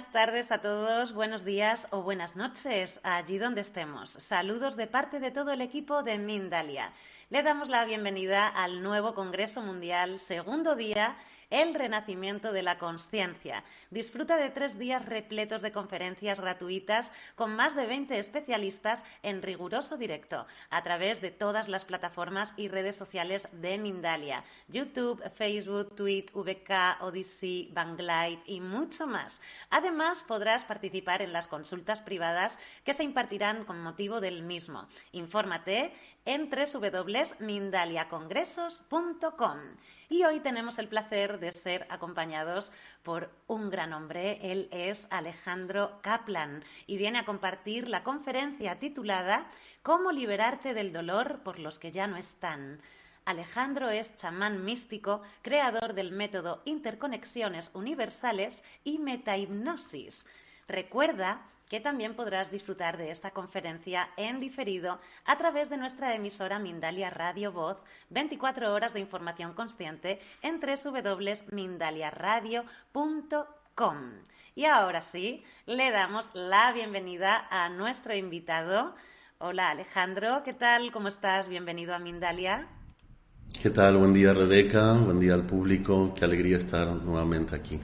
Buenas tardes a todos, buenos días o buenas noches, allí donde estemos. Saludos de parte de todo el equipo de Mindalia. Le damos la bienvenida al nuevo Congreso Mundial, segundo día el renacimiento de la conciencia. Disfruta de tres días repletos de conferencias gratuitas con más de 20 especialistas en riguroso directo a través de todas las plataformas y redes sociales de Mindalia, YouTube, Facebook, Tweet, VK, Odyssey, Banglight y mucho más. Además, podrás participar en las consultas privadas que se impartirán con motivo del mismo. Infórmate en www.mindaliacongresos.com. Y hoy tenemos el placer de ser acompañados por un gran hombre. Él es Alejandro Kaplan y viene a compartir la conferencia titulada Cómo liberarte del dolor por los que ya no están. Alejandro es chamán místico, creador del método Interconexiones Universales y Metahipnosis. Recuerda que también podrás disfrutar de esta conferencia en diferido a través de nuestra emisora Mindalia Radio Voz, 24 horas de información consciente en www.mindaliaradio.com. Y ahora sí, le damos la bienvenida a nuestro invitado. Hola Alejandro, ¿qué tal? ¿Cómo estás? Bienvenido a Mindalia. ¿Qué tal? Buen día Rebeca, buen día al público, qué alegría estar nuevamente aquí.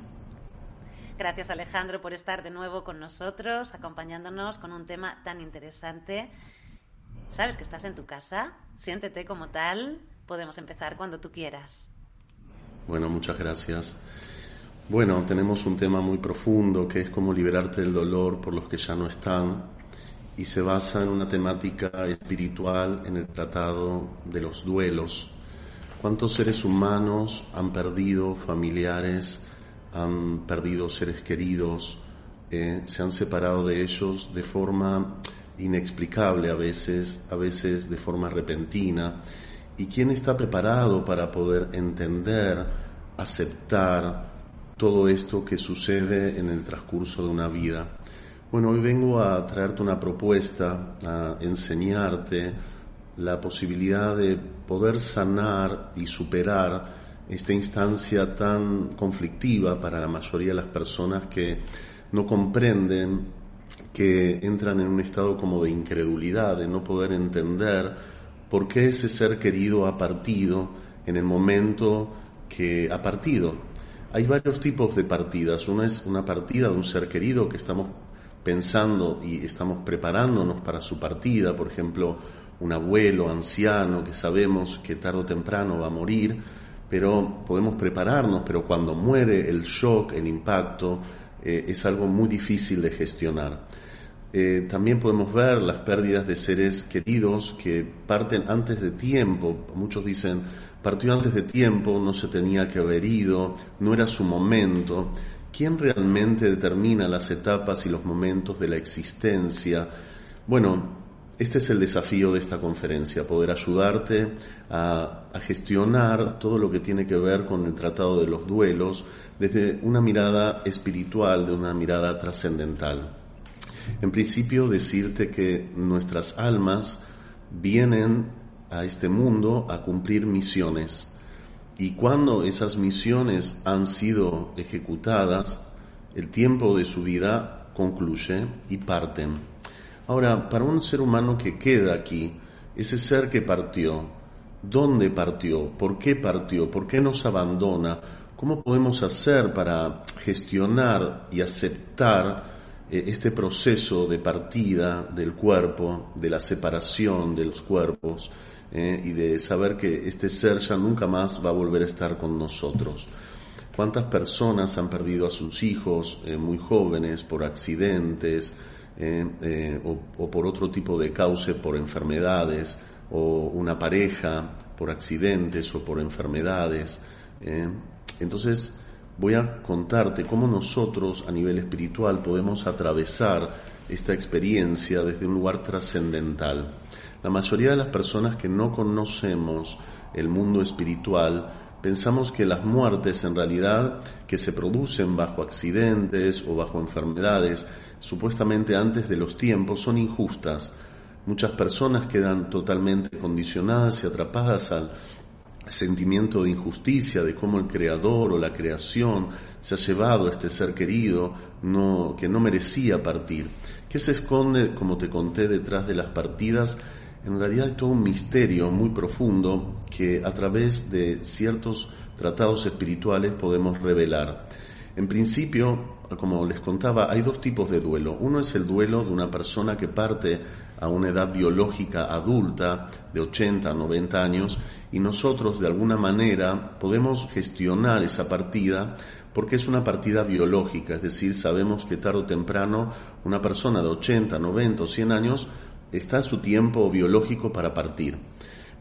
Gracias Alejandro por estar de nuevo con nosotros, acompañándonos con un tema tan interesante. Sabes que estás en tu casa, siéntete como tal, podemos empezar cuando tú quieras. Bueno, muchas gracias. Bueno, tenemos un tema muy profundo que es cómo liberarte del dolor por los que ya no están y se basa en una temática espiritual en el tratado de los duelos. ¿Cuántos seres humanos han perdido familiares, han perdido seres queridos, eh, se han separado de ellos de forma inexplicable a veces, a veces de forma repentina. ¿Y quién está preparado para poder entender, aceptar todo esto que sucede en el transcurso de una vida? Bueno, hoy vengo a traerte una propuesta, a enseñarte la posibilidad de poder sanar y superar esta instancia tan conflictiva para la mayoría de las personas que no comprenden, que entran en un estado como de incredulidad, de no poder entender por qué ese ser querido ha partido en el momento que ha partido. Hay varios tipos de partidas. Una es una partida de un ser querido que estamos pensando y estamos preparándonos para su partida, por ejemplo, un abuelo anciano que sabemos que tarde o temprano va a morir, pero podemos prepararnos, pero cuando muere el shock, el impacto, eh, es algo muy difícil de gestionar. Eh, también podemos ver las pérdidas de seres queridos que parten antes de tiempo. Muchos dicen, partió antes de tiempo, no se tenía que haber ido, no era su momento. ¿Quién realmente determina las etapas y los momentos de la existencia? Bueno, este es el desafío de esta conferencia, poder ayudarte a, gestionar todo lo que tiene que ver con el tratado de los duelos desde una mirada espiritual, de una mirada trascendental. En principio, decirte que nuestras almas vienen a este mundo a cumplir misiones y cuando esas misiones han sido ejecutadas, el tiempo de su vida concluye y parten. Ahora, para un ser humano que queda aquí, ese ser que partió, ¿dónde partió? ¿Por qué partió? ¿Por qué nos abandona? ¿Cómo podemos hacer para gestionar y aceptar eh, este proceso de partida del cuerpo, de la separación de los cuerpos eh, y de saber que este ser ya nunca más va a volver a estar con nosotros? ¿Cuántas personas han perdido a sus hijos eh, muy jóvenes por accidentes? Eh, eh, o, por otro tipo de cauce, por enfermedades, o una pareja por accidentes o por enfermedades. Eh. Entonces, voy a contarte cómo nosotros a nivel espiritual podemos atravesar esta experiencia desde un lugar trascendental. La mayoría de las personas que no conocemos el mundo espiritual pensamos que las muertes en realidad que se producen bajo accidentes o bajo enfermedades, supuestamente antes de los tiempos, son injustas. Muchas personas quedan totalmente condicionadas y atrapadas al, sentimiento de injusticia, de cómo el creador o la creación se ha llevado a este ser querido que no merecía partir. ¿Qué se esconde, como te conté, detrás de las partidas? En realidad hay todo un misterio muy profundo que a través de ciertos tratados espirituales podemos revelar. En principio, como les contaba, hay dos tipos de duelo. Uno es el duelo de una persona que parte a una edad biológica adulta de 80, 90 años y nosotros de alguna manera podemos gestionar esa partida porque es una partida biológica, es decir, sabemos que tarde o temprano una persona de 80, 90 o 100 años está a su tiempo biológico para partir.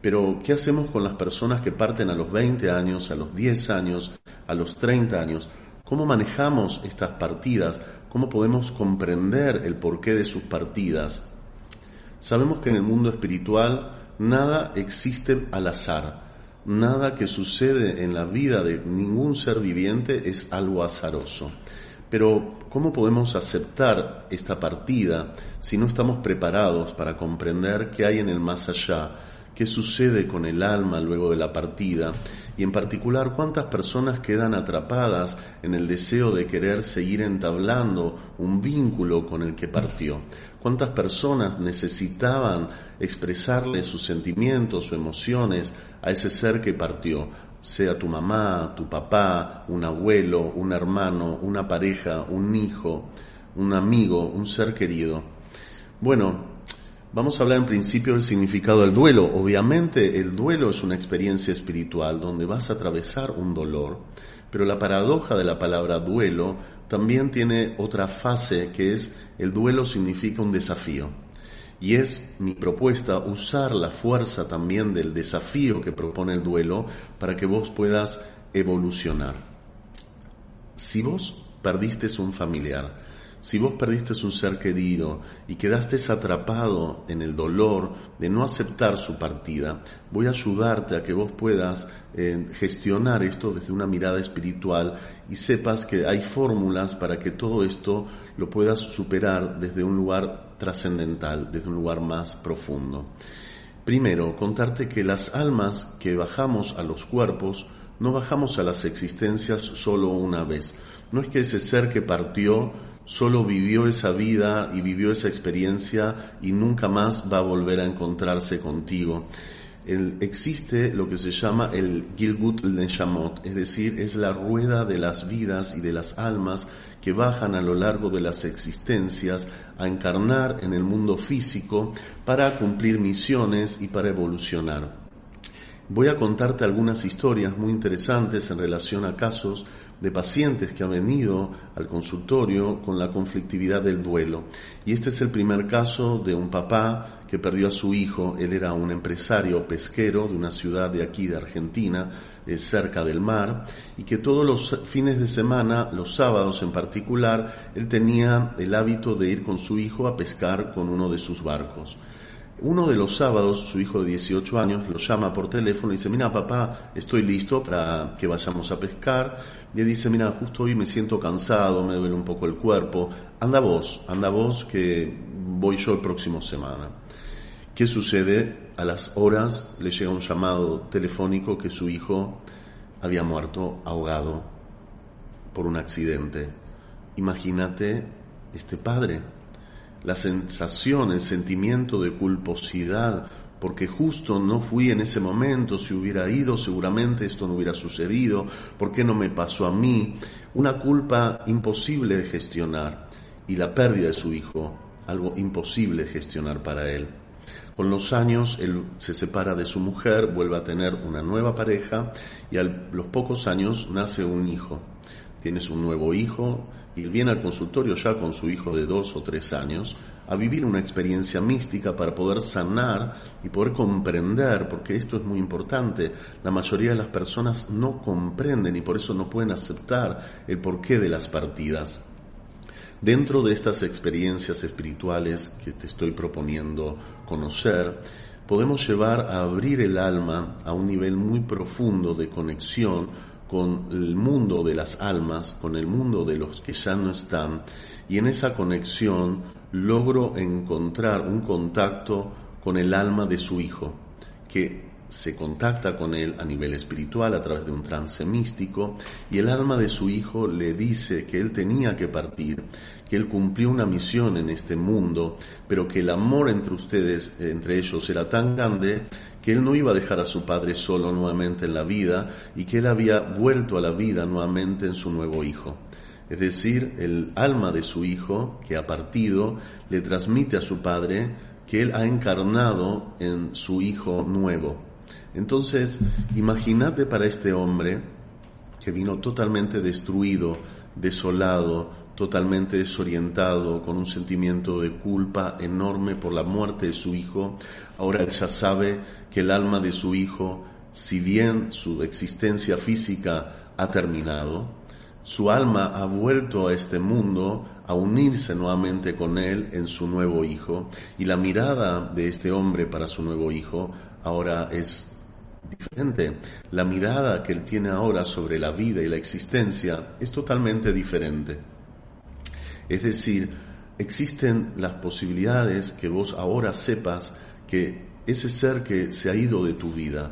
Pero, ¿qué hacemos con las personas que parten a los 20 años, a los 10 años, a los 30 años? ¿Cómo manejamos estas partidas? ¿Cómo podemos comprender el porqué de sus partidas? Sabemos que en el mundo espiritual nada existe al azar. Nada que sucede en la vida de ningún ser viviente es algo azaroso. Pero, ¿cómo podemos aceptar esta partida si no estamos preparados para comprender qué hay en el más allá? ¿Qué sucede con el alma luego de la partida? Y en particular, ¿cuántas personas quedan atrapadas en el deseo de querer seguir entablando un vínculo con el que partió? ¿Cuántas personas necesitaban expresarle sus sentimientos o emociones a ese ser que partió? Sea tu mamá, tu papá, un abuelo, un hermano, una pareja, un hijo, un amigo, un ser querido. Bueno, Vamos a hablar en principio del significado del duelo. Obviamente el duelo es una experiencia espiritual donde vas a atravesar un dolor, pero la paradoja de la palabra duelo también tiene otra fase que es el duelo significa un desafío. Y es mi propuesta usar la fuerza también del desafío que propone el duelo para que vos puedas evolucionar. Si vos perdiste un familiar, si vos perdiste un ser querido y quedaste atrapado en el dolor de no aceptar su partida, voy a ayudarte a que vos puedas eh, gestionar esto desde una mirada espiritual y sepas que hay fórmulas para que todo esto lo puedas superar desde un lugar trascendental, desde un lugar más profundo. Primero, contarte que las almas que bajamos a los cuerpos no bajamos a las existencias solo una vez. No es que ese ser que partió solo vivió esa vida y vivió esa experiencia y nunca más va a volver a encontrarse contigo. existe lo que se llama el Gilgut Neshamot, es decir, es la rueda de las vidas y de las almas que bajan a lo largo de las existencias a encarnar en el mundo físico para cumplir misiones y para evolucionar. Voy a contarte algunas historias muy interesantes en relación a casos de pacientes que han venido al consultorio con la conflictividad del duelo. Y este es el primer caso de un papá que perdió a su hijo. Él era un empresario pesquero de una ciudad de aquí, de Argentina, eh, cerca del mar, y que todos los fines de semana, los sábados en particular, él tenía el hábito de ir con su hijo a pescar con uno de sus barcos. Uno de los sábados, su hijo de 18 años lo llama por teléfono y dice, mira papá, estoy listo para que vayamos a pescar. Y él dice, mira, justo hoy me siento cansado, me duele un poco el cuerpo. Anda vos, anda vos que voy yo el próximo semana. ¿Qué sucede? A las horas le llega un llamado telefónico que su hijo había muerto ahogado por un accidente. Imagínate este padre la sensación, el sentimiento de culposidad, porque justo no fui en ese momento, si hubiera ido seguramente esto no hubiera sucedido, ¿por qué no me pasó a mí? Una culpa imposible de gestionar y la pérdida de su hijo, algo imposible de gestionar para él. Con los años él se separa de su mujer, vuelve a tener una nueva pareja y a los pocos años nace un hijo tienes un nuevo hijo y viene al consultorio ya con su hijo de dos o tres años a vivir una experiencia mística para poder sanar y poder comprender, porque esto es muy importante. La mayoría de las personas no comprenden y por eso no pueden aceptar el porqué de las partidas. Dentro de estas experiencias espirituales que te estoy proponiendo conocer, podemos llevar a abrir el alma a un nivel muy profundo de conexión con el mundo de las almas, con el mundo de los que ya no están, y en esa conexión logro encontrar un contacto con el alma de su hijo, que se contacta con él a nivel espiritual a través de un trance místico y el alma de su hijo le dice que él tenía que partir, que él cumplió una misión en este mundo, pero que el amor entre ustedes, entre ellos, era tan grande que él no iba a dejar a su padre solo nuevamente en la vida y que él había vuelto a la vida nuevamente en su nuevo hijo. Es decir, el alma de su hijo, que ha partido, le transmite a su padre que él ha encarnado en su hijo nuevo. Entonces, imagínate para este hombre que vino totalmente destruido, desolado, totalmente desorientado, con un sentimiento de culpa enorme por la muerte de su hijo, ahora ya sabe que el alma de su hijo, si bien su existencia física ha terminado, su alma ha vuelto a este mundo a unirse nuevamente con él en su nuevo hijo y la mirada de este hombre para su nuevo hijo ahora es diferente. La mirada que él tiene ahora sobre la vida y la existencia es totalmente diferente. Es decir, existen las posibilidades que vos ahora sepas que ese ser que se ha ido de tu vida,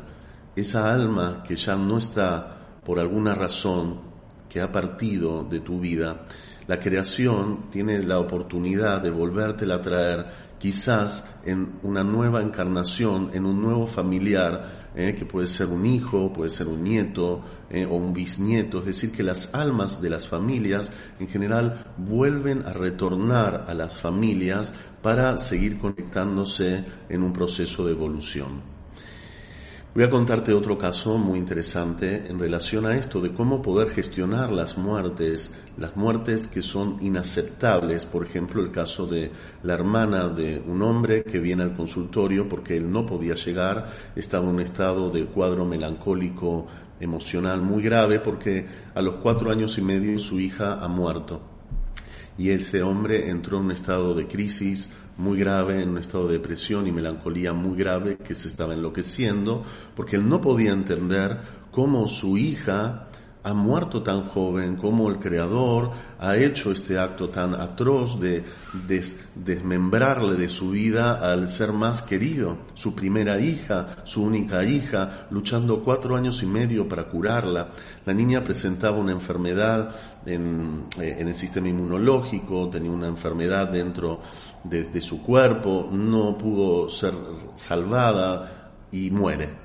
esa alma que ya no está por alguna razón, que ha partido de tu vida, la creación tiene la oportunidad de volvértela a traer quizás en una nueva encarnación, en un nuevo familiar, ¿eh? que puede ser un hijo, puede ser un nieto ¿eh? o un bisnieto, es decir, que las almas de las familias en general vuelven a retornar a las familias para seguir conectándose en un proceso de evolución. Voy a contarte otro caso muy interesante en relación a esto de cómo poder gestionar las muertes, las muertes que son inaceptables. Por ejemplo, el caso de la hermana de un hombre que viene al consultorio porque él no podía llegar, estaba en un estado de cuadro melancólico emocional muy grave porque a los cuatro años y medio su hija ha muerto. Y ese hombre entró en un estado de crisis muy grave, en un estado de depresión y melancolía muy grave, que se estaba enloqueciendo, porque él no podía entender cómo su hija ha muerto tan joven, como el Creador ha hecho este acto tan atroz de desmembrarle de su vida al ser más querido, su primera hija, su única hija, luchando cuatro años y medio para curarla. La niña presentaba una enfermedad en, eh, el sistema inmunológico, tenía una enfermedad dentro de su cuerpo, no pudo ser salvada y muere.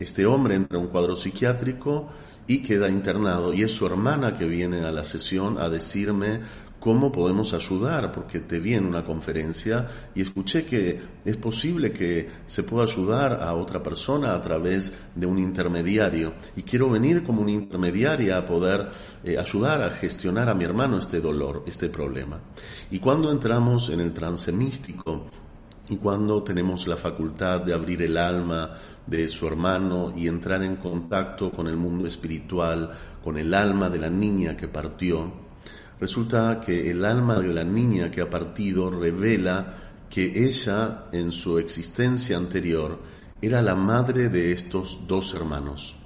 Este hombre entra en un cuadro psiquiátrico, y queda internado. Y es su hermana que viene a la sesión a decirme cómo podemos ayudar, porque te vi en una conferencia y escuché que es posible que se pueda ayudar a otra persona a través de un intermediario. Y quiero venir como una intermediaria a poder eh, ayudar a gestionar a mi hermano este dolor, este problema. Y cuando entramos en el trance místico, y cuando tenemos la facultad de abrir el alma de su hermano y entrar en contacto con el mundo espiritual, con el alma de la niña que partió, resulta que el alma de la niña que ha partido revela que ella en su existencia anterior era la madre de estos dos hermanos,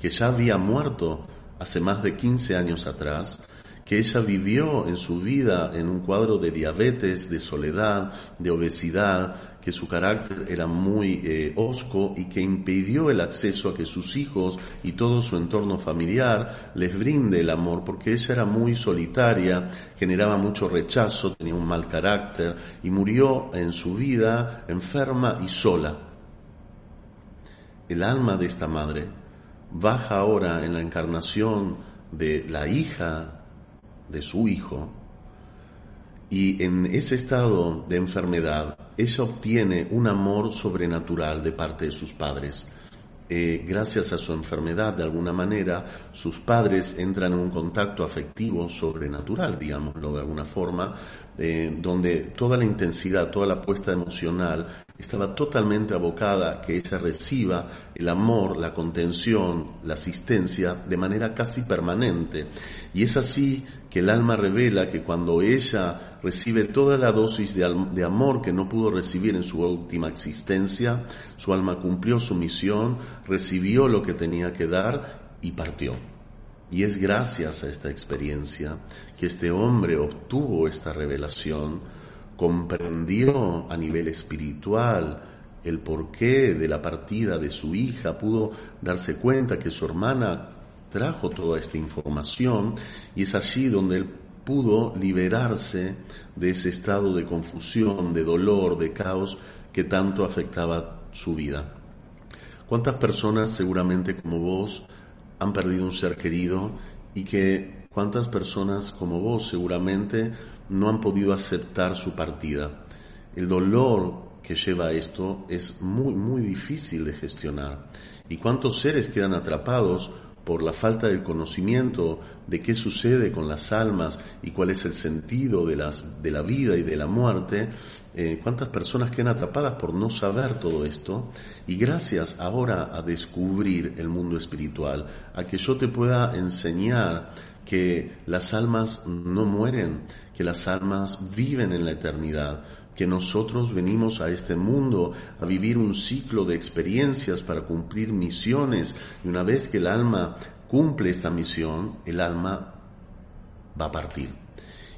que ya había muerto hace más de 15 años atrás, que ella vivió en su vida en un cuadro de diabetes, de soledad, de obesidad, que su carácter era muy eh, osco y que impidió el acceso a que sus hijos y todo su entorno familiar les brinde el amor, porque ella era muy solitaria, generaba mucho rechazo, tenía un mal carácter y murió en su vida enferma y sola. El alma de esta madre baja ahora en la encarnación de la hija de su hijo, y en ese estado de enfermedad, ella obtiene un amor sobrenatural de parte de sus padres. Eh, gracias a su enfermedad, de alguna manera, sus padres entran en un contacto afectivo sobrenatural, digámoslo de alguna forma, eh, donde toda la intensidad, toda la puesta emocional estaba totalmente abocada que ella reciba el amor, la contención, la asistencia de manera casi permanente. Y es así que el alma revela que cuando ella recibe toda la dosis de, de, amor que no pudo recibir en su última existencia, su alma cumplió su misión, recibió lo que tenía que dar y partió. Y es gracias a esta experiencia que este hombre obtuvo esta revelación, comprendió a nivel espiritual el porqué de la partida de su hija, pudo darse cuenta que su hermana trajo toda esta información y es allí donde él pudo liberarse de ese estado de confusión, de dolor, de caos que tanto afectaba su vida. ¿Cuántas personas seguramente como vos han perdido un ser querido y que cuántas personas como vos seguramente no han podido aceptar su partida? El dolor que lleva esto es muy, muy difícil de gestionar. ¿Y cuántos seres quedan atrapados por la falta del conocimiento de qué sucede con las almas y cuál es el sentido de, las, de la vida y de la muerte, eh, cuántas personas quedan atrapadas por no saber todo esto y gracias ahora a descubrir el mundo espiritual, a que yo te pueda enseñar que las almas no mueren, que las almas viven en la eternidad, que nosotros venimos a este mundo a vivir un ciclo de experiencias para cumplir misiones y una vez que el alma cumple esta misión, el alma va a partir.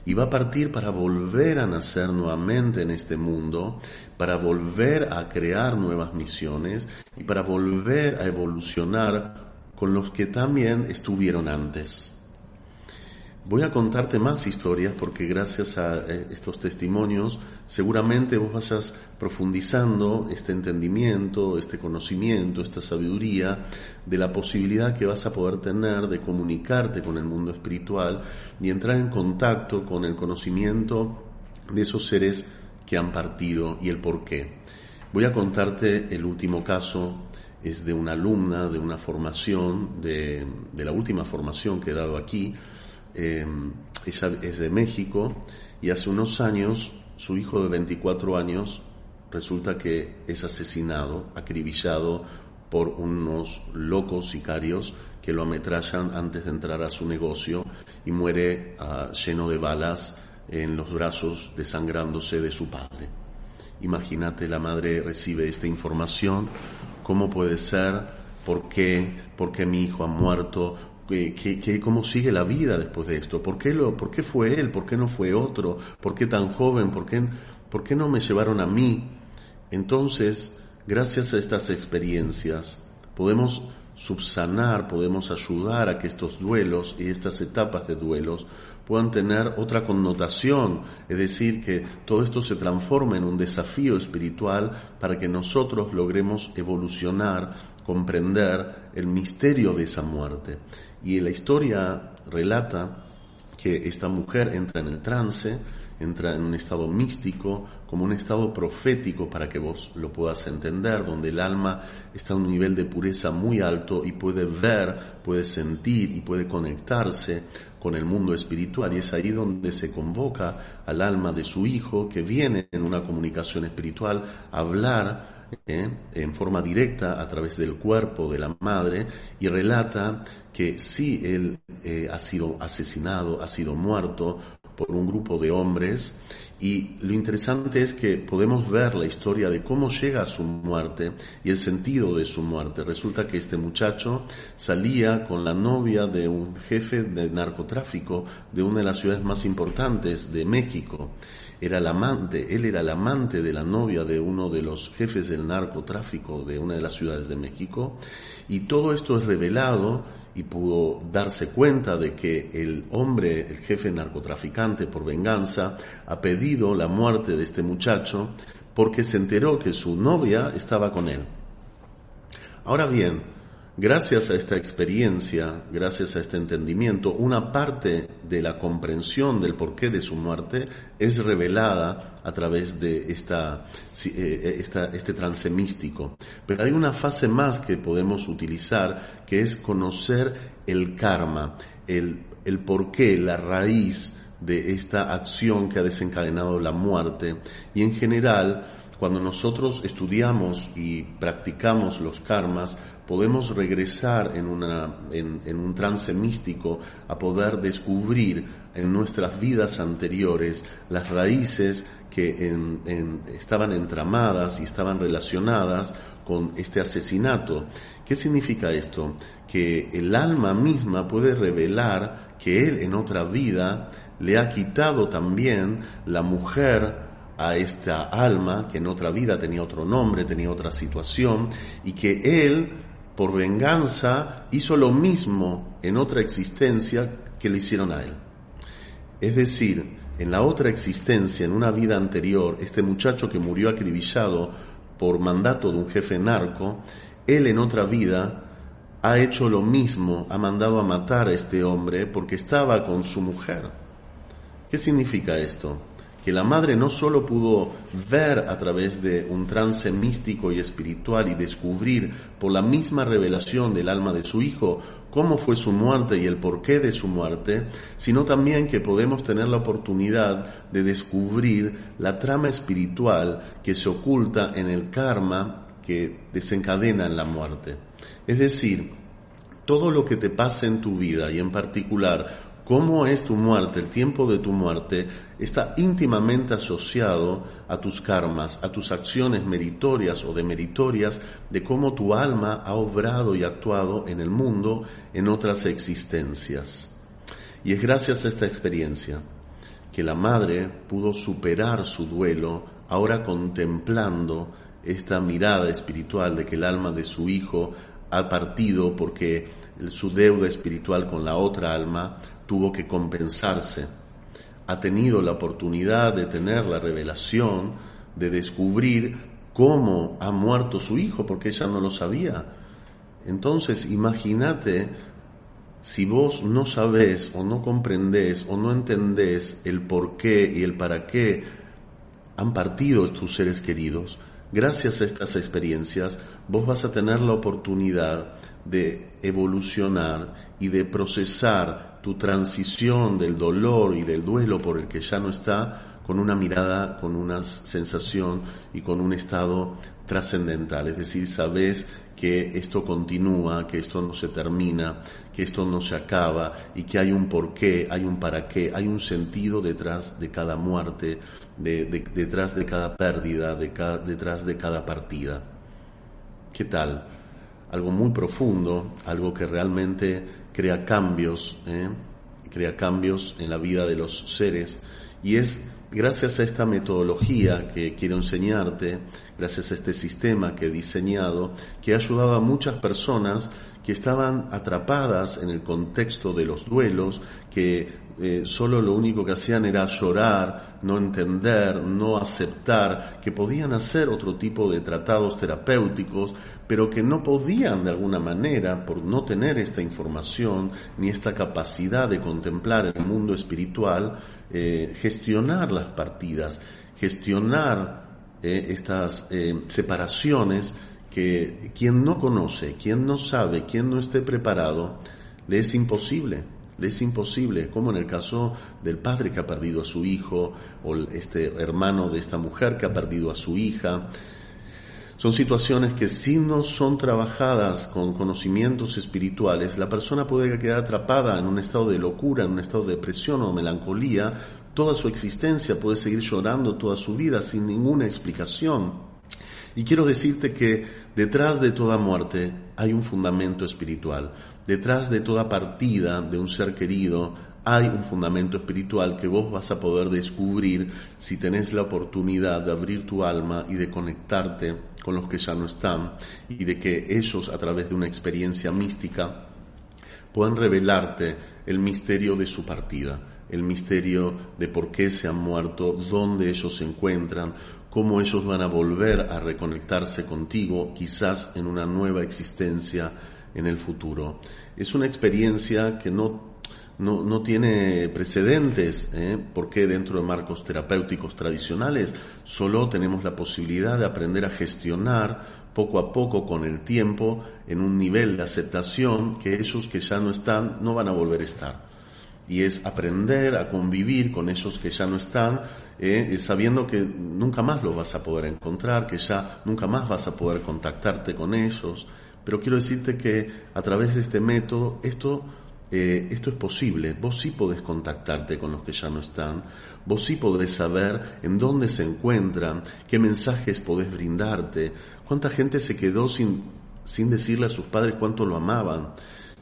Y va a partir para volver a nacer nuevamente en este mundo, para volver a crear nuevas misiones y para volver a evolucionar con los que también estuvieron antes. Voy a contarte más historias porque gracias a eh, estos testimonios seguramente vos vayas profundizando este entendimiento, este conocimiento, esta sabiduría de la posibilidad que vas a poder tener de comunicarte con el mundo espiritual y entrar en contacto con el conocimiento de esos seres que han partido y el por qué. Voy a contarte el último caso es de una alumna de una formación, de, de la última formación que he dado aquí, Em, ella es de México y hace unos años su hijo de 24 años resulta que es asesinado, acribillado por unos locos sicarios que lo ametrallan antes de entrar a su negocio y muere ah, lleno de balas en los brazos desangrándose de su padre. Imagínate, la madre recibe esta información, ¿cómo puede ser? ¿Por qué? ¿Por qué mi hijo ha muerto? Que, cómo sigue la vida después de esto. ¿Por qué, lo, ¿Por qué fue él? ¿Por qué no fue otro? ¿Por qué tan joven? ¿Por qué, ¿Por qué no me llevaron a mí? Entonces, gracias a estas experiencias, podemos subsanar, podemos ayudar a que estos duelos y estas etapas de duelos puedan tener otra connotación, es decir, que todo esto se transforme en un desafío espiritual para que nosotros logremos evolucionar, comprender el misterio de esa muerte. Y la historia relata que esta mujer entra en el trance, entra en un estado místico, como un estado profético para que vos lo puedas entender, donde el alma está a un nivel de pureza muy alto y puede ver, puede sentir y puede conectarse con el mundo espiritual. Y es ahí donde se convoca al alma de su hijo que viene en una comunicación espiritual a hablar ¿eh? en forma directa a través del cuerpo de la madre y relata que sí él eh, ha sido asesinado, ha sido muerto por un grupo de hombres y lo interesante es que podemos ver la historia de cómo llega a su muerte y el sentido de su muerte. Resulta que este muchacho salía con la novia de un jefe de narcotráfico de una de las ciudades más importantes de México era el amante, él era el amante de la novia de uno de los jefes del narcotráfico de una de las ciudades de México, y todo esto es revelado y pudo darse cuenta de que el hombre, el jefe narcotraficante por venganza, ha pedido la muerte de este muchacho porque se enteró que su novia estaba con él. Ahora bien, Gracias a esta experiencia, gracias a este entendimiento, una parte de la comprensión del porqué de su muerte es revelada a través de esta, eh, esta, este trance místico. Pero hay una fase más que podemos utilizar, que es conocer el karma, el, el porqué, la raíz de esta acción que ha desencadenado la muerte. Y en general, cuando nosotros estudiamos y practicamos los karmas, podemos regresar en, una, en, un trance místico a poder descubrir en nuestras vidas anteriores las raíces que estaban entramadas y estaban relacionadas con este asesinato. ¿Qué significa esto? Que el alma misma puede revelar que él en otra vida le ha quitado también la mujer a esta alma que en otra vida tenía otro nombre, tenía otra situación, y que él, por venganza, hizo lo mismo en otra existencia que le hicieron a él. Es decir, en la otra existencia, en una vida anterior, este muchacho que murió acribillado por mandato de un jefe narco, él en otra vida ha hecho lo mismo, ha mandado a matar a este hombre porque estaba con su mujer. ¿Qué significa esto? Que la madre no solo pudo ver a través de un trance místico y espiritual y descubrir por la misma revelación del alma de su hijo cómo fue su muerte y el porqué de su muerte, sino también que podemos tener la oportunidad de descubrir la trama espiritual que se oculta en el karma que desencadena en la muerte. Es decir, todo lo que te pasa en tu vida y en particular cómo es tu muerte, el tiempo de tu muerte, está íntimamente asociado a tus karmas, a tus acciones meritorias o demeritorias, de cómo tu alma ha obrado y actuado en el mundo en otras existencias. Y es gracias a esta experiencia que la madre pudo superar su duelo, ahora contemplando esta mirada espiritual de que el alma de su hijo ha partido porque su deuda espiritual con la otra alma tuvo que compensarse. Ha tenido la oportunidad de tener la revelación, de descubrir cómo ha muerto su hijo, porque ella no lo sabía. Entonces, imagínate si vos no sabés o no comprendés o no entendés el por qué y el para qué han partido tus seres queridos, gracias a estas experiencias, vos vas a tener la oportunidad de evolucionar y de procesar tu transición del dolor y del duelo por el que ya no está con una mirada, con una sensación y con un estado trascendental. Es decir, sabes que esto continúa, que esto no se termina, que esto no se acaba y que hay un porqué, hay un para qué, hay un sentido detrás de cada muerte, detrás de cada pérdida, detrás de cada partida. ¿Qué tal? Algo muy profundo, algo que realmente crea cambios, ¿eh? crea cambios en la vida de los seres y es gracias a esta metodología que quiero enseñarte, gracias a este sistema que he diseñado, que ha ayudado a muchas personas que estaban atrapadas en el contexto de los duelos, que eh, solo lo único que hacían era llorar, no entender, no aceptar, que podían hacer otro tipo de tratados terapéuticos, pero que no podían de alguna manera, por no tener esta información ni esta capacidad de contemplar el mundo espiritual, eh, gestionar las partidas, gestionar eh, estas separaciones que quien no conoce, quien no sabe, quien no esté preparado, le es imposible. le es imposible, como en el caso del padre que ha perdido a su hijo o este hermano de esta mujer que ha perdido a su hija. Son situaciones que si no son trabajadas con conocimientos espirituales, la persona puede quedar atrapada en un estado de locura, en un estado de depresión o melancolía, toda su existencia puede seguir llorando toda su vida sin ninguna explicación. Y quiero decirte que detrás de toda muerte hay un fundamento espiritual. Detrás de toda partida de un ser querido hay un fundamento espiritual que vos vas a poder descubrir si tenés la oportunidad de abrir tu alma y de conectarte con los que ya no están y de que ellos a través de una experiencia mística puedan revelarte el misterio de su partida, el misterio de por qué se han muerto, dónde ellos se encuentran, cómo ellos van a volver a reconectarse contigo, quizás en una nueva existencia en el futuro. Es una experiencia que no, no, tiene precedentes, ¿eh? porque dentro de marcos terapéuticos tradicionales solo tenemos la posibilidad de aprender a gestionar poco a poco con el tiempo en un nivel de aceptación que ellos que ya no están no van a volver a estar. Y es aprender a convivir con esos que ya no están eh, sabiendo que nunca más los vas a poder encontrar, que ya nunca más vas a poder contactarte con ellos. Pero quiero decirte que a través de este método esto, eh, esto es posible. Vos sí podés contactarte con los que ya no están. Vos sí podés saber en dónde se encuentran, qué mensajes podés brindarte, cuánta gente se quedó sin, sin decirle a sus padres cuánto lo amaban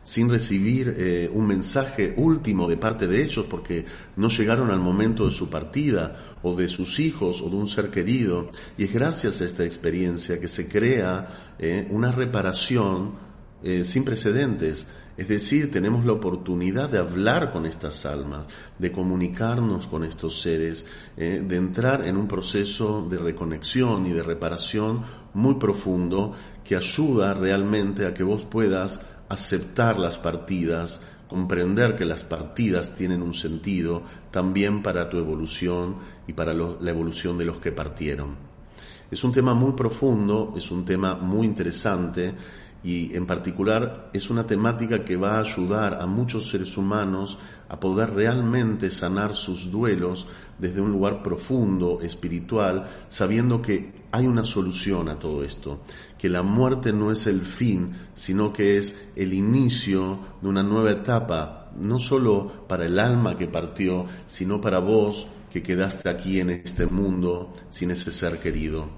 sin recibir eh, un mensaje último de parte de ellos porque no llegaron al momento de su partida o de sus hijos o de un ser querido. Y es gracias a esta experiencia que se crea eh, una reparación eh, sin precedentes. Es decir, tenemos la oportunidad de hablar con estas almas, de comunicarnos con estos seres, de entrar en un proceso de reconexión y de reparación muy profundo que ayuda realmente a que vos puedas aceptar las partidas, comprender que las partidas tienen un sentido también para tu evolución y para la evolución de los que partieron. Es un tema muy profundo, es un tema muy interesante y en particular es una temática que va a ayudar a muchos seres humanos a poder realmente sanar sus duelos desde un lugar profundo, espiritual, sabiendo que hay una solución a todo esto, que la muerte no es el fin, sino que es el inicio de una nueva etapa, no solo para el alma que partió, sino para vos que quedaste aquí en este mundo sin ese ser querido.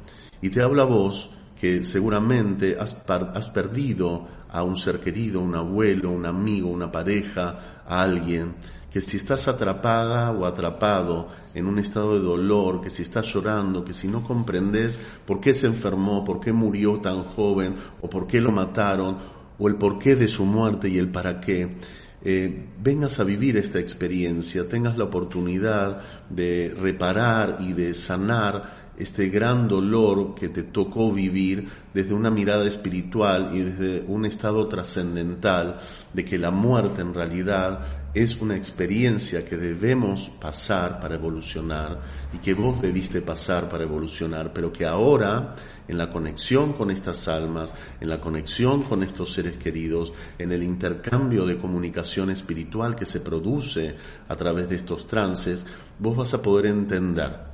Y te habla vos que seguramente has, has perdido a un ser querido, un abuelo, un amigo, una pareja, a alguien, que si estás atrapada o atrapado en un estado de dolor, que si estás llorando, que si no comprendes por qué se enfermó, por qué murió tan joven, o por qué lo mataron, o el porqué de su muerte y el para qué, eh, vengas a vivir esta experiencia, tengas la oportunidad de reparar y de sanar este gran dolor que te tocó vivir desde una mirada espiritual y desde un estado trascendental de que la muerte en realidad es una experiencia que debemos pasar para evolucionar y que vos debiste pasar para evolucionar, pero que ahora en la conexión con estas almas, en la conexión con estos seres queridos, en el intercambio de comunicación espiritual que se produce a través de estos trances, vos vas a poder entender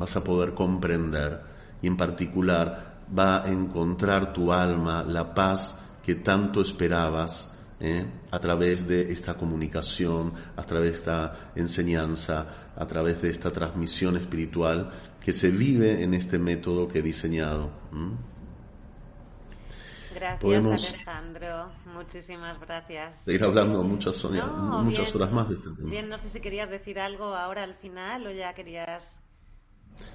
vas a poder comprender y en particular va a encontrar tu alma la paz que tanto esperabas ¿eh? a través de esta comunicación, a través de esta enseñanza, a través de esta transmisión espiritual que se vive en este método que he diseñado. Gracias Alejandro, muchísimas gracias. Seguir hablando muchas, muchas horas más de este tema. Bien, no sé si querías decir algo ahora al final o ya querías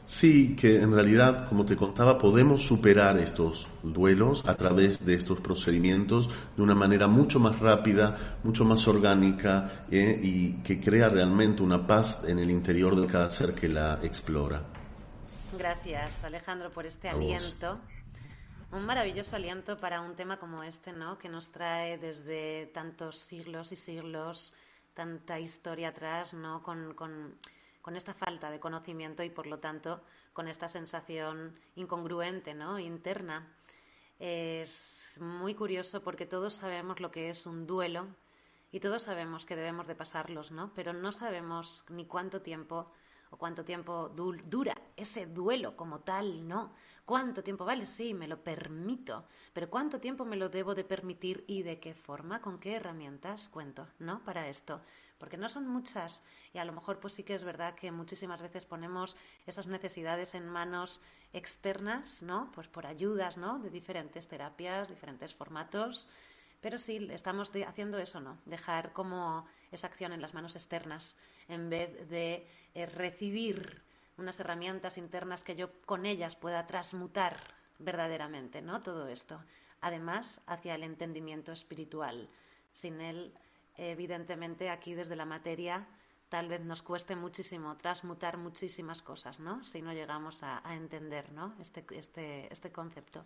Sí, que en realidad, como te contaba, podemos superar estos duelos a través de estos procedimientos de una manera mucho más rápida, mucho más orgánica eh, y que crea realmente una paz en el interior de cada ser que la explora. Gracias, Alejandro, por este aliento. Un maravilloso aliento para un tema como este, ¿no? Que nos trae desde tantos siglos y siglos, tanta historia atrás, ¿no? con con esta falta de conocimiento y por lo tanto con esta sensación incongruente, ¿no? interna. Es muy curioso porque todos sabemos lo que es un duelo y todos sabemos que debemos de pasarlos, ¿no? Pero no sabemos ni cuánto tiempo o cuánto tiempo dura ese duelo como tal, ¿no? ¿Cuánto tiempo vale? Sí, me lo permito, pero ¿cuánto tiempo me lo debo de permitir y de qué forma, con qué herramientas cuento, ¿no? Para esto porque no son muchas y a lo mejor pues sí que es verdad que muchísimas veces ponemos esas necesidades en manos externas, ¿no? Pues por ayudas, ¿no? De diferentes terapias, diferentes formatos, pero sí estamos haciendo eso, ¿no? Dejar como esa acción en las manos externas en vez de eh, recibir unas herramientas internas que yo con ellas pueda transmutar verdaderamente, ¿no? Todo esto. Además, hacia el entendimiento espiritual. Sin él evidentemente aquí desde la materia tal vez nos cueste muchísimo transmutar muchísimas cosas, ¿no? Si no llegamos a, entender, ¿no? Este, este, este concepto.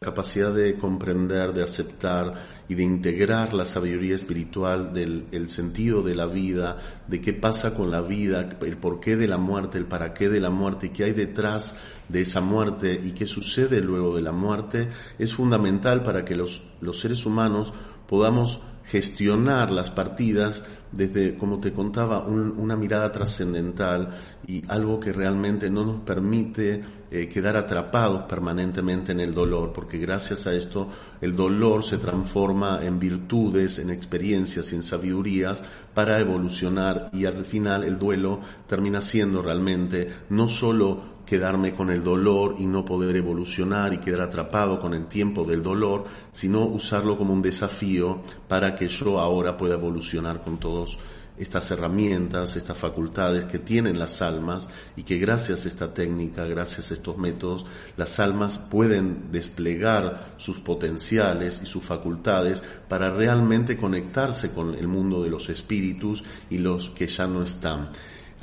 Capacidad de comprender, de aceptar y de integrar la sabiduría espiritual del el sentido de la vida, de qué pasa con la vida, el porqué de la muerte, el para qué de la muerte, qué hay detrás de esa muerte y qué sucede luego de la muerte, es fundamental para que los, los seres humanos podamos gestionar las partidas desde, como te contaba, una mirada trascendental y algo que realmente no nos permite eh, quedar atrapados permanentemente en el dolor, porque gracias a esto el dolor se transforma en virtudes, en experiencias en sabidurías para evolucionar y al final el duelo termina siendo realmente no solo quedarme con el dolor y no poder evolucionar y quedar atrapado con el tiempo del dolor, sino usarlo como un desafío para que yo ahora pueda evolucionar con todas estas herramientas, estas facultades que tienen las almas y que gracias a esta técnica, gracias a estos métodos, las almas pueden desplegar sus potenciales y sus facultades para realmente conectarse con el mundo de los espíritus y los que ya no están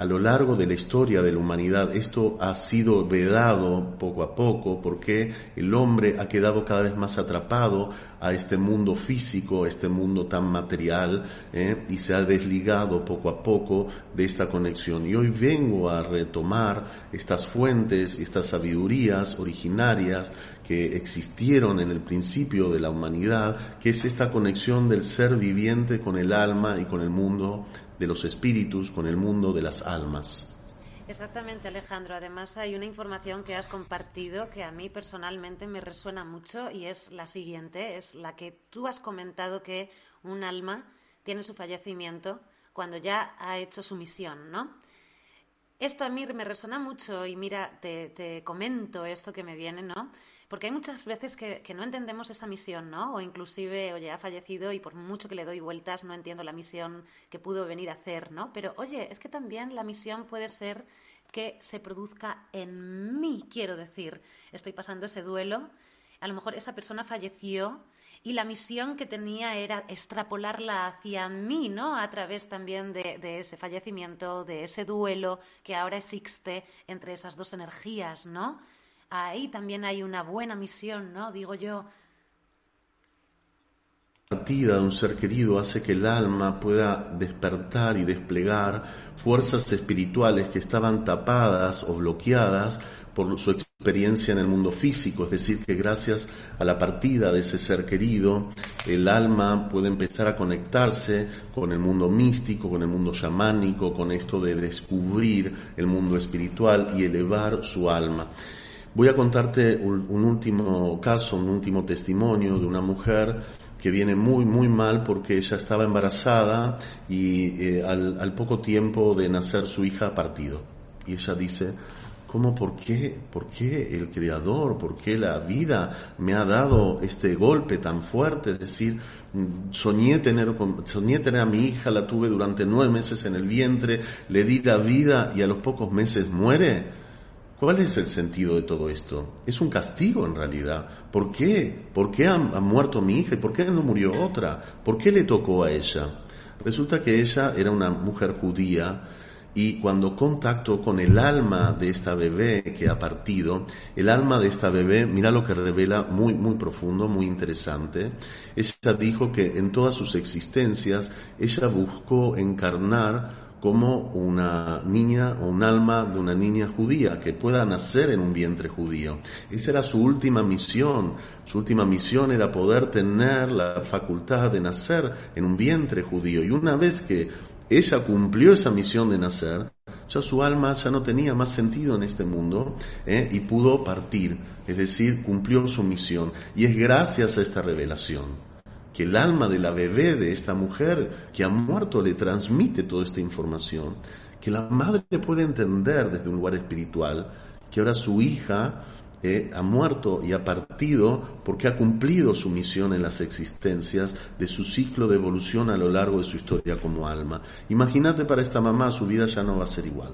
a lo largo de la historia de la humanidad esto ha sido vedado poco a poco porque el hombre ha quedado cada vez más atrapado a este mundo físico, a este mundo tan material ¿eh? y se ha desligado poco a poco de esta conexión. Y hoy vengo a retomar estas fuentes estas sabidurías originarias que existieron en el principio de la humanidad, que es esta conexión del ser viviente con el alma y con el mundo de los espíritus con el mundo de las almas. Exactamente, Alejandro. Además, hay una información que has compartido que a mí personalmente me resuena mucho y es la siguiente, es la que tú has comentado que un alma tiene su fallecimiento cuando ya ha hecho su misión, ¿no? Esto a mí me resuena mucho y mira, te, comento esto que me viene, ¿no? Porque hay muchas veces que, no entendemos esa misión, ¿no? O inclusive, oye, ha fallecido y por mucho que le doy vueltas no entiendo la misión que pudo venir a hacer, ¿no? Pero, oye, es que también la misión puede ser que se produzca en mí, quiero decir. Estoy pasando ese duelo, a lo mejor esa persona falleció y la misión que tenía era extrapolarla hacia mí, ¿no? A través también de, ese fallecimiento, de ese duelo que ahora existe entre esas dos energías, ¿no? Ahí también hay una buena misión, ¿no? Digo yo. La partida de un ser querido hace que el alma pueda despertar y desplegar fuerzas espirituales que estaban tapadas o bloqueadas por su experiencia en el mundo físico, es decir, que gracias a la partida de ese ser querido, el alma puede empezar a conectarse con el mundo místico, con el mundo chamánico, con esto de descubrir el mundo espiritual y elevar su alma. Voy a contarte un, último caso, un último testimonio de una mujer que viene muy, muy mal porque ella estaba embarazada y eh, al, poco tiempo de nacer su hija ha. Y ella dice, ¿cómo, por qué, por qué el Creador, por qué la vida me ha dado este golpe tan fuerte? Es decir, soñé tener, soñé tener a mi hija, la tuve durante nueve meses en el vientre, le di la vida y a los pocos meses muere. ¿Cuál es el sentido de todo esto? Es un castigo en realidad. ¿Por qué? ¿Por qué ha, muerto mi hija por qué no murió otra? ¿Por qué le tocó a ella? Resulta que ella era una mujer judía y cuando contactó con el alma de esta bebé que ha partido, el alma de esta bebé, mira lo que revela muy, muy profundo, muy interesante. Ella dijo que en todas sus existencias ella buscó encarnar como una niña o un alma de una niña judía que pueda nacer en un vientre judío. Esa era su última misión. Su última misión era poder tener la facultad de nacer en un vientre judío. Y una vez que ella cumplió esa misión de nacer, ya su alma ya no tenía más sentido en este mundo ¿eh? y pudo partir, es decir, cumplió su misión. Y es gracias a esta revelación que el alma de la bebé de esta mujer que ha muerto le transmite toda esta información, que la madre puede entender desde un lugar espiritual que ahora su hija eh, ha muerto y ha partido porque ha cumplido su misión en las existencias de su ciclo de evolución a lo largo de su historia como alma. Imagínate para esta mamá, su vida ya no va a ser igual.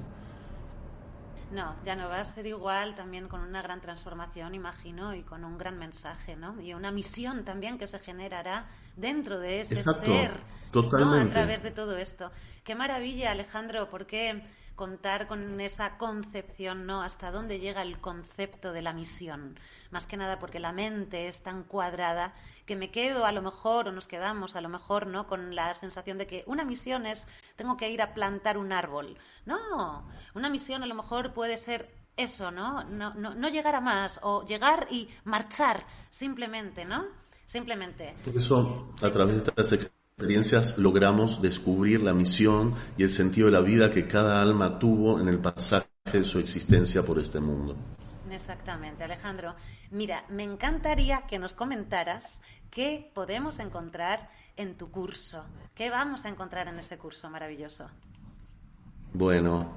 No, ya no va a ser igual, también con una gran transformación, imagino, y con un gran mensaje, ¿no? Y una misión también que se generará dentro de ese ser, totalmente. a través de todo esto. Qué maravilla, Alejandro, porque contar con esa concepción, ¿no? Hasta dónde llega el concepto de la misión. Más que nada porque la mente es tan cuadrada que me quedo a lo mejor, o nos quedamos a lo mejor, ¿no? Con la sensación de que una misión es, tengo que ir a plantar un árbol. No, una misión a lo mejor puede ser eso, ¿no? No, no, no llegar a más, o llegar y marchar, simplemente, ¿no? Simplemente. Eso, a través de estas experiencias logramos descubrir la misión y el sentido de la vida que cada alma tuvo en el pasaje de su existencia por este mundo. Exactamente, Alejandro. Mira, me encantaría que nos comentaras qué podemos encontrar en tu curso. ¿Qué vamos a encontrar en este curso maravilloso? Bueno,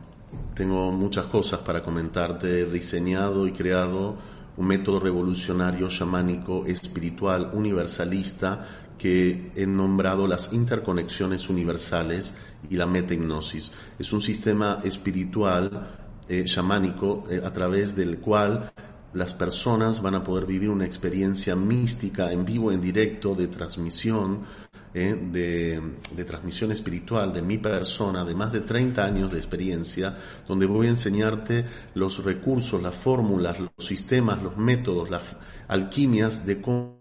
tengo muchas cosas para comentarte. He diseñado y creado un método revolucionario, chamánico, espiritual, universalista, que he nombrado las interconexiones universales y la metahipnosis. Es un sistema espiritual eh, eh, a través del cual las personas van a poder vivir una experiencia mística en vivo, en directo, de transmisión, eh, de, de, transmisión espiritual de mi persona, de más de 30 años de experiencia, donde voy a enseñarte los recursos, las fórmulas, los sistemas, los métodos, las alquimias de cómo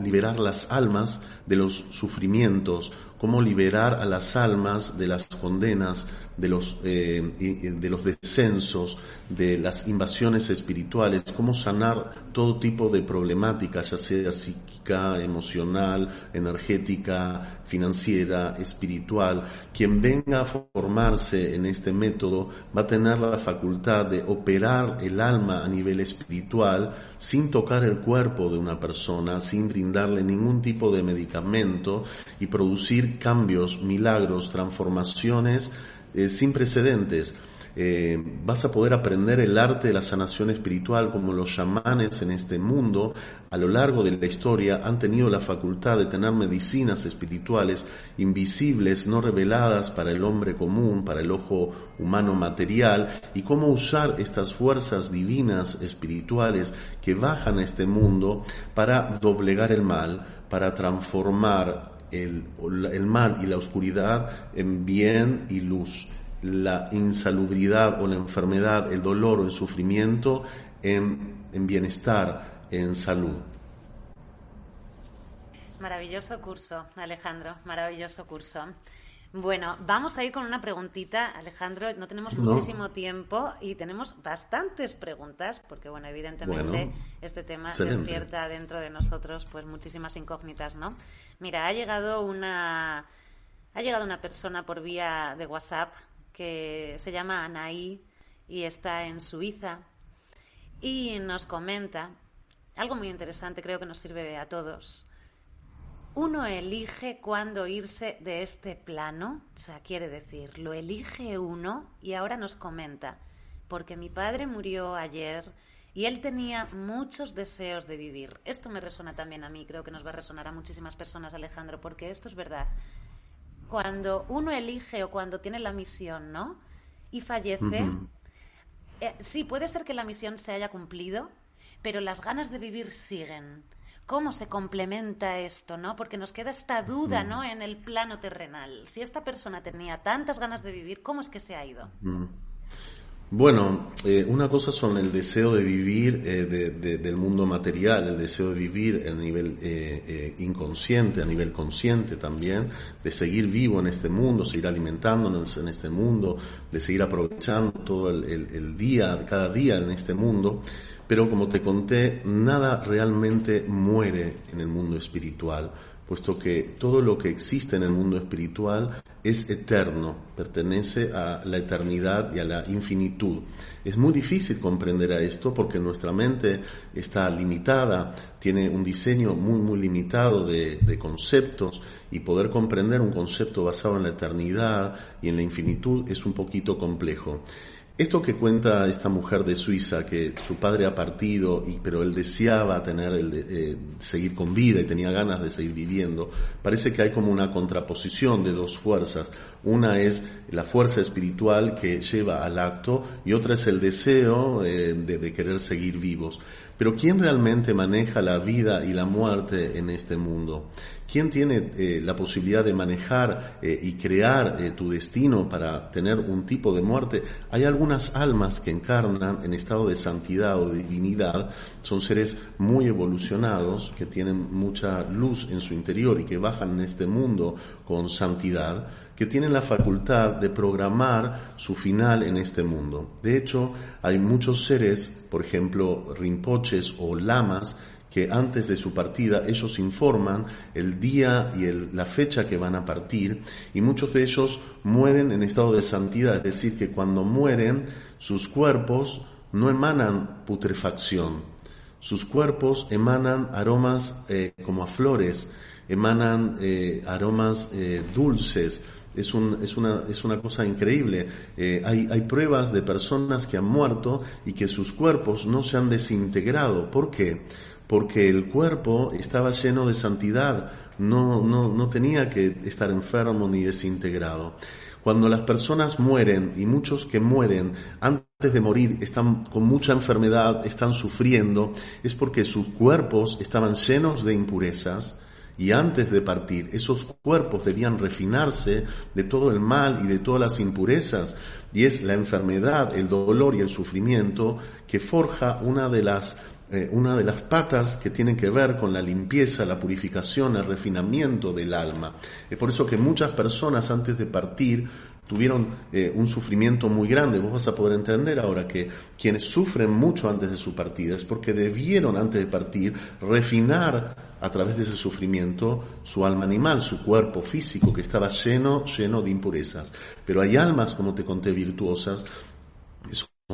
liberar las almas de los sufrimientos, cómo liberar a las almas de las condenas, de los, eh, de los descensos, de las invasiones espirituales, cómo sanar todo tipo de problemáticas, ya sea psíquica, emocional, energética, financiera, espiritual. Quien venga a formarse en este método va a tener la facultad de operar el alma a nivel espiritual sin tocar el cuerpo de una persona, sin brindarle ningún tipo de medicamento y producir cambios, milagros, transformaciones eh, sin precedentes. Eh, vas a poder aprender el arte de la sanación espiritual como los chamanes en este mundo a lo largo de la historia han tenido la facultad de tener medicinas espirituales invisibles, no reveladas para el hombre común, para el ojo humano material, y cómo usar estas fuerzas divinas espirituales que bajan a este mundo para doblegar el mal, para transformar el, el mal y la oscuridad en bien y luz la insalubridad o la enfermedad, el dolor o el sufrimiento en, en bienestar, en salud. Maravilloso curso, Alejandro, maravilloso curso. Bueno, vamos a ir con una preguntita, Alejandro. No tenemos muchísimo tiempo y tenemos bastantes preguntas, porque, bueno, evidentemente este tema despierta dentro de nosotros pues muchísimas incógnitas, ¿no? Mira, ha llegado una ha llegado una persona por vía de WhatsApp que se llama Anaí y está en Suiza y nos comenta algo muy interesante, creo que nos sirve a todos. Uno elige cuándo irse de este plano, o sea, quiere decir, lo elige uno y ahora nos comenta, porque mi padre murió ayer y él tenía muchos deseos de vivir. Esto me resuena también a mí, creo que nos va a resonar a muchísimas personas, Alejandro, porque esto es verdad cuando uno elige o cuando tiene la misión, ¿no? Y fallece, eh, sí, puede ser que la misión se haya cumplido, pero las ganas de vivir siguen. ¿Cómo se complementa esto, no? Porque nos queda esta duda, ¿no? En el plano terrenal. Si esta persona tenía tantas ganas de vivir, ¿cómo es que se ha ido? Bueno, eh, una cosa son el deseo de vivir eh, del mundo material, el deseo de vivir a nivel eh, inconsciente, a nivel consciente también, de seguir vivo en este mundo, seguir alimentándonos en este mundo, de seguir aprovechando todo el día, cada día en este mundo. Pero como te conté, nada realmente muere en el mundo espiritual puesto que todo lo que existe en el mundo espiritual es eterno, pertenece a la eternidad y a la infinitud. Es muy difícil comprender a esto porque nuestra mente está limitada, tiene un diseño muy, muy limitado de, de conceptos y poder comprender un concepto basado en la eternidad y en la infinitud es un poquito complejo. Esto que cuenta esta mujer de Suiza, que su padre ha partido, y, pero él deseaba tener el eh, seguir con vida y tenía ganas de seguir viviendo, parece que hay como una contraposición de dos fuerzas. Una es la fuerza espiritual que lleva al acto y otra es el deseo eh, de querer seguir vivos. Pero ¿quién realmente maneja la vida y la muerte en este mundo? ¿Quién tiene eh, la posibilidad de manejar eh, y crear tu destino para tener un tipo de muerte? Hay algunas almas que encarnan en estado de santidad o divinidad, son seres muy evolucionados, que tienen mucha luz en su interior y que bajan en este mundo con santidad, que tienen la facultad de programar su final en este mundo. De hecho, hay muchos seres, por ejemplo, rinpoches o lamas, que antes de su partida ellos informan el día y la fecha que van a partir y muchos de ellos mueren en estado de santidad, es decir, que cuando mueren sus cuerpos no emanan putrefacción, sus cuerpos emanan aromas eh, como a flores, emanan eh, aromas eh, dulces, es, un, es, una, es una cosa increíble. Eh, hay, hay pruebas de personas que han muerto y que sus cuerpos no se han desintegrado. ¿Por qué? Porque el cuerpo estaba lleno de santidad, no, no, no tenía que estar enfermo ni desintegrado. Cuando las personas mueren, y muchos que mueren antes de morir están con mucha enfermedad, están sufriendo, es porque sus cuerpos estaban llenos de impurezas, y antes de partir, esos cuerpos debían refinarse de todo el mal y de todas las impurezas. Y es la enfermedad, el dolor y el sufrimiento que forja una de las eh, una de las patas que tienen que ver con la limpieza, la purificación, el refinamiento del alma. Es por eso que muchas personas antes de partir tuvieron eh, un sufrimiento muy grande. Vos vas a poder entender ahora que quienes sufren mucho antes de su partida es porque debieron antes de partir refinar a través de ese sufrimiento su alma animal, su cuerpo físico que estaba lleno, lleno de impurezas. Pero hay almas, como te conté, virtuosas,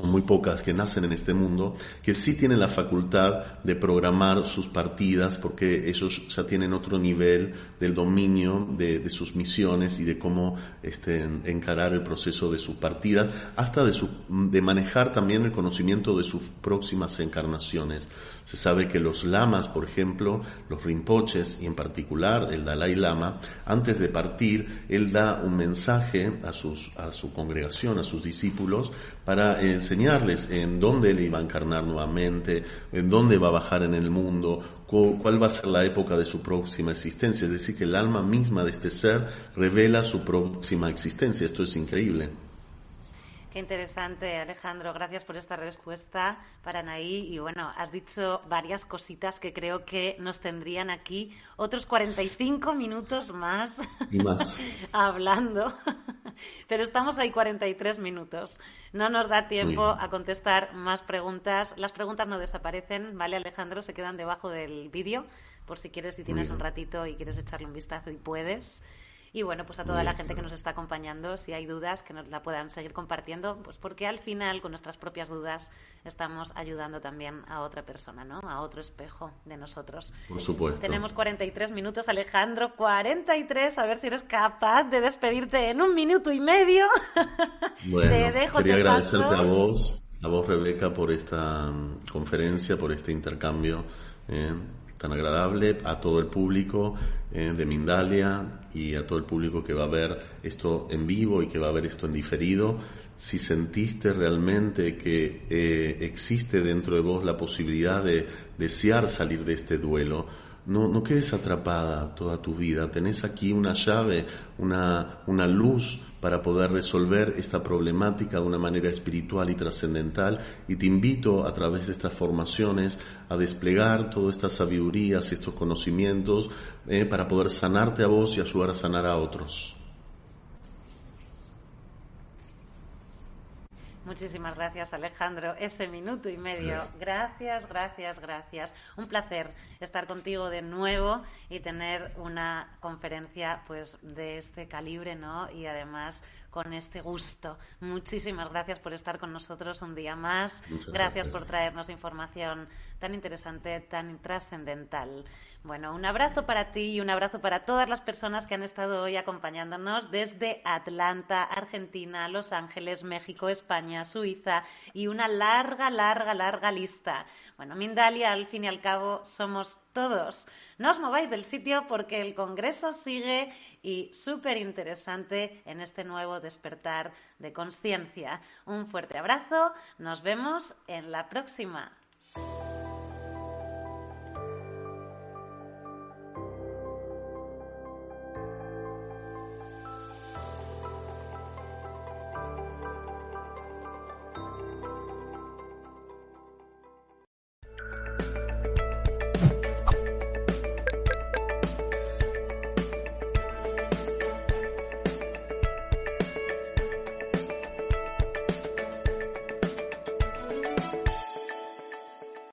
muy pocas que nacen en este mundo, que sí tienen la facultad de programar sus partidas porque ellos ya tienen otro nivel del dominio de, sus misiones y de cómo este, encarar el proceso de sus partidas, hasta de, su, de manejar también el conocimiento de sus próximas encarnaciones. Se sabe que los lamas, por ejemplo, los rinpoches y en particular el Dalai Lama, antes de partir, él da un mensaje a, sus, a su congregación, a sus discípulos, para enseñarles en dónde él iba a encarnar nuevamente, en dónde va a bajar en el mundo, cuál va a ser la época de su próxima existencia. Es decir, que el alma misma de este ser revela su próxima existencia. Esto es increíble. Qué interesante, Alejandro. Gracias por esta respuesta para Anaí. Y bueno, has dicho varias cositas que creo que nos tendrían aquí otros 45 minutos más, y más. hablando. Pero estamos ahí 43 minutos. No nos da tiempo a contestar más preguntas. Las preguntas no desaparecen, ¿vale, Alejandro? Se quedan debajo del vídeo por si quieres, si tienes un ratito y quieres echarle un vistazo y puedes. Y bueno, pues a toda la gente que nos está acompañando, si hay dudas, que nos la puedan seguir compartiendo, pues porque al final con nuestras propias dudas estamos ayudando también a otra persona, ¿no? A otro espejo de nosotros. Por supuesto. Tenemos 43 minutos, Alejandro, 43, a ver si eres capaz de despedirte en un minuto y medio. Bueno, quería agradecerte a vos, a vos Rebeca, por esta mm, conferencia, por este intercambio. Eh, tan agradable a todo el público eh, de Mindalia y a todo el público que va a ver esto en vivo y que va a ver esto en diferido. Si sentiste realmente que eh, existe dentro de vos la posibilidad de desear salir de este duelo, no, no quedes atrapada toda tu vida. Tenés aquí una llave, una, una luz para poder resolver esta problemática de una manera espiritual y trascendental. Y te invito a través de estas formaciones a desplegar todas estas sabidurías y estos conocimientos eh, para poder sanarte a vos y ayudar a sanar a otros. Muchísimas gracias, Alejandro. Ese minuto y medio. Gracias, gracias, gracias. Un placer estar contigo de nuevo y tener una conferencia pues de este calibre, ¿no? Y además con este gusto. Muchísimas gracias por estar con nosotros un día más. gracias por traernos información tan interesante, tan trascendental. Bueno, un abrazo para ti y un abrazo para todas las personas que han estado hoy acompañándonos desde Atlanta, Argentina, Los Ángeles, México, España, Suiza y una larga, larga, larga lista. Bueno, Mindalia, al fin y al cabo, somos todos. No os mováis del sitio porque el Congreso sigue y súper interesante en este nuevo despertar de conciencia. Un fuerte abrazo, nos vemos en la próxima.